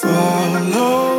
Follow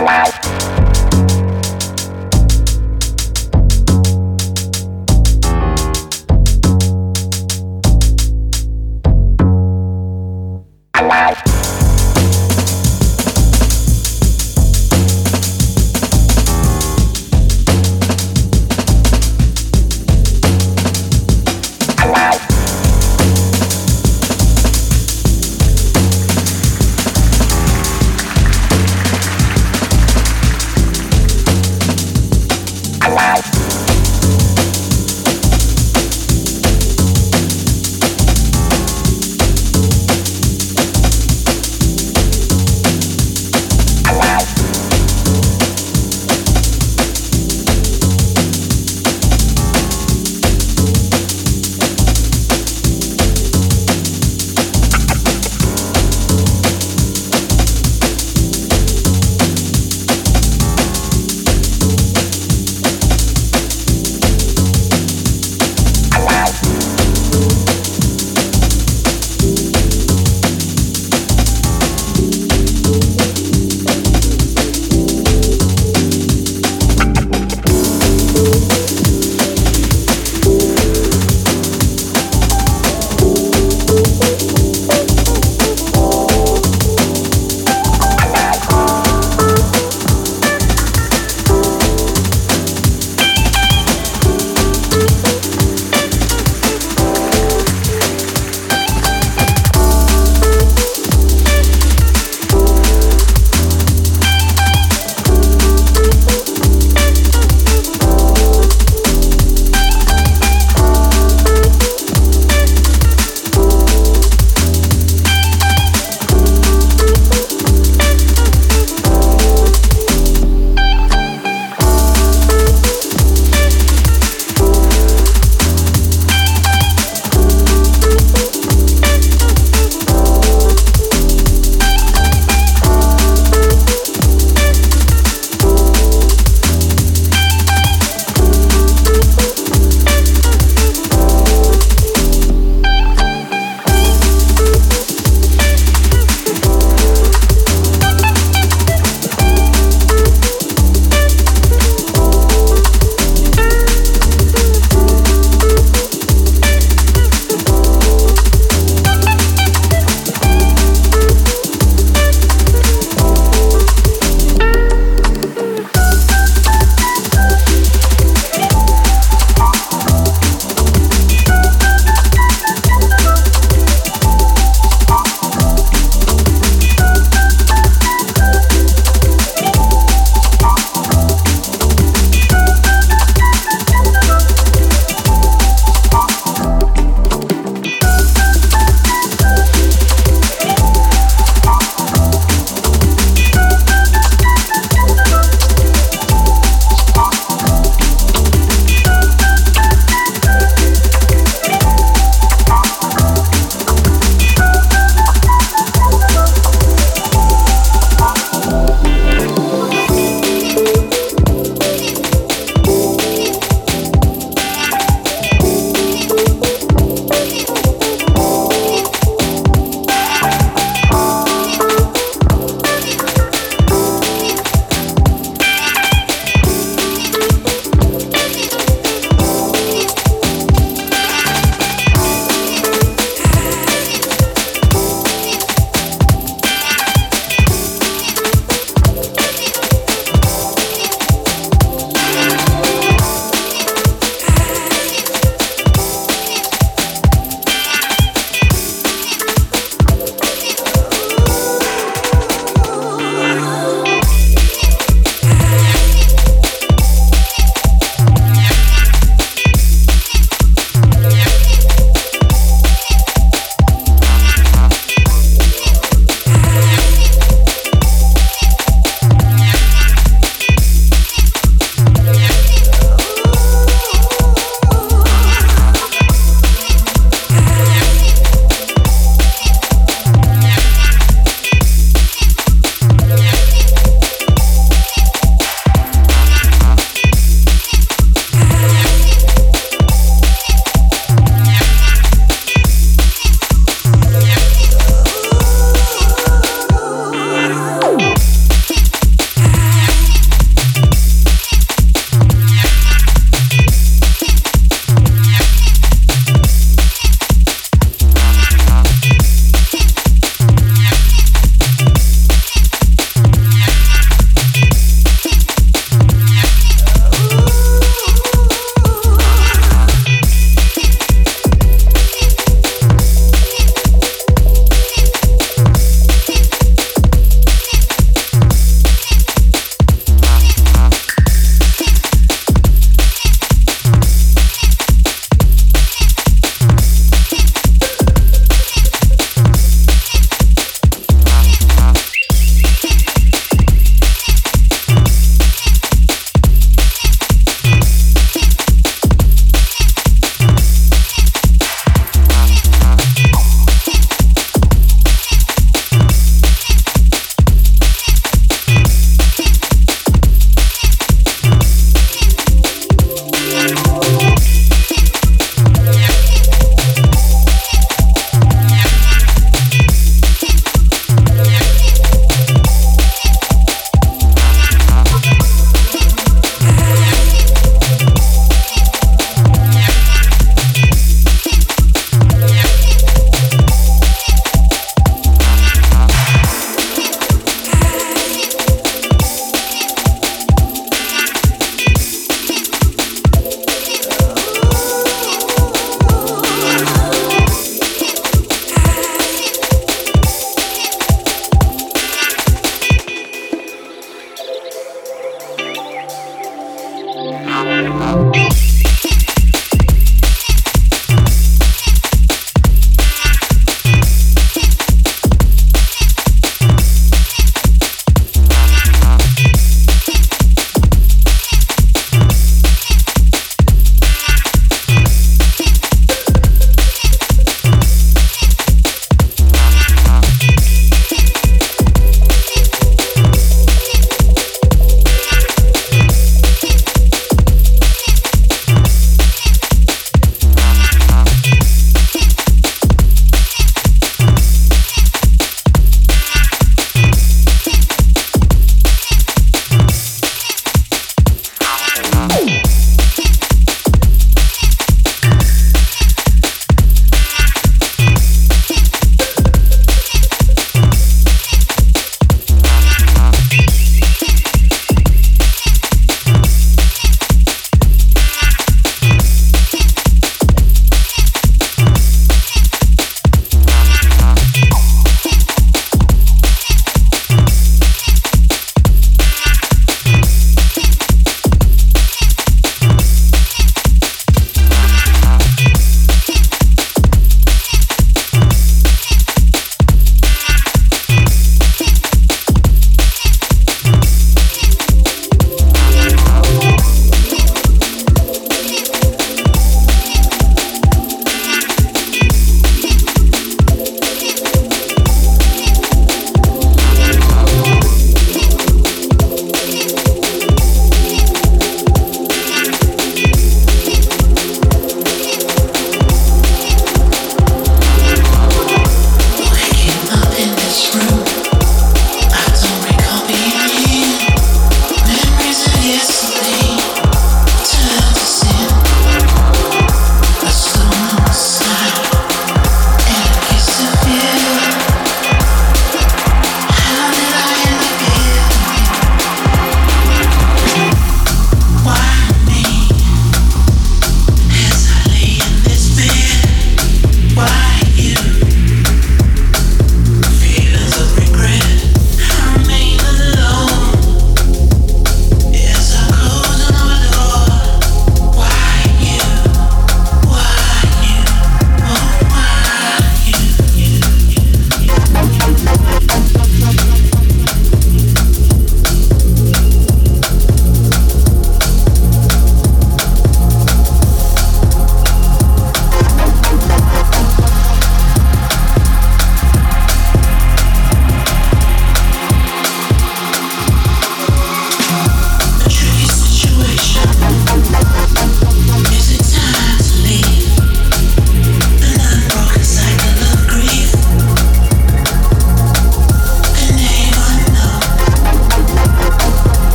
wow.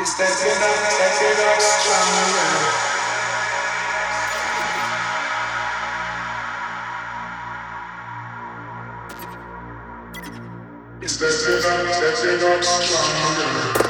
Is stepping up, stepping up stronger. Stepping up, stepping up stronger.